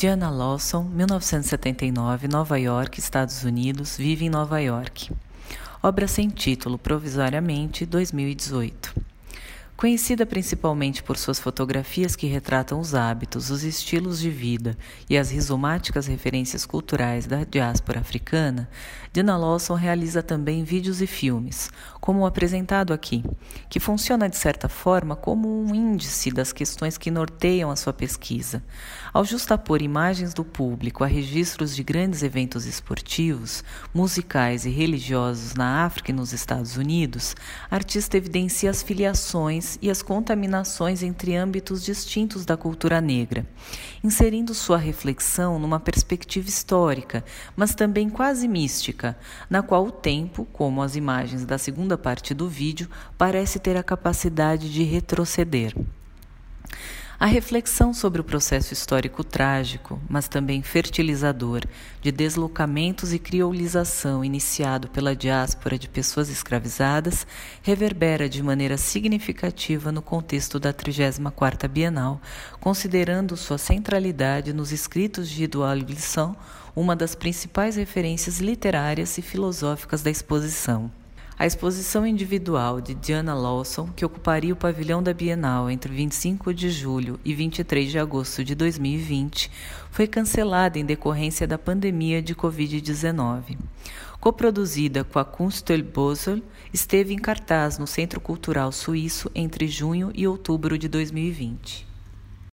Diana Lawson, 1979, Nova York, Estados Unidos, vive em Nova York. Obra sem título, provisoriamente, 2018. Conhecida principalmente por suas fotografias que retratam os hábitos, os estilos de vida e as rizomáticas referências culturais da diáspora africana, Dina Lawson realiza também vídeos e filmes, como o apresentado aqui, que funciona de certa forma como um índice das questões que norteiam a sua pesquisa. Ao justapor imagens do público a registros de grandes eventos esportivos, musicais e religiosos na África e nos Estados Unidos, a artista evidencia as filiações e as contaminações entre âmbitos distintos da cultura negra, inserindo sua reflexão numa perspectiva histórica, mas também quase mística, na qual o tempo, como as imagens da segunda parte do vídeo, parece ter a capacidade de retroceder. A reflexão sobre o processo histórico trágico, mas também fertilizador, de deslocamentos e criolização iniciado pela diáspora de pessoas escravizadas, reverbera de maneira significativa no contexto da 34ª Bienal, considerando sua centralidade nos escritos de Edouard Glissant, uma das principais referências literárias e filosóficas da exposição. A exposição individual de Diana Lawson, que ocuparia o pavilhão da Bienal entre 25 de julho e 23 de agosto de 2020, foi cancelada em decorrência da pandemia de Covid-19. Coproduzida com a Kunstelbosel, esteve em cartaz no Centro Cultural Suíço entre junho e outubro de 2020.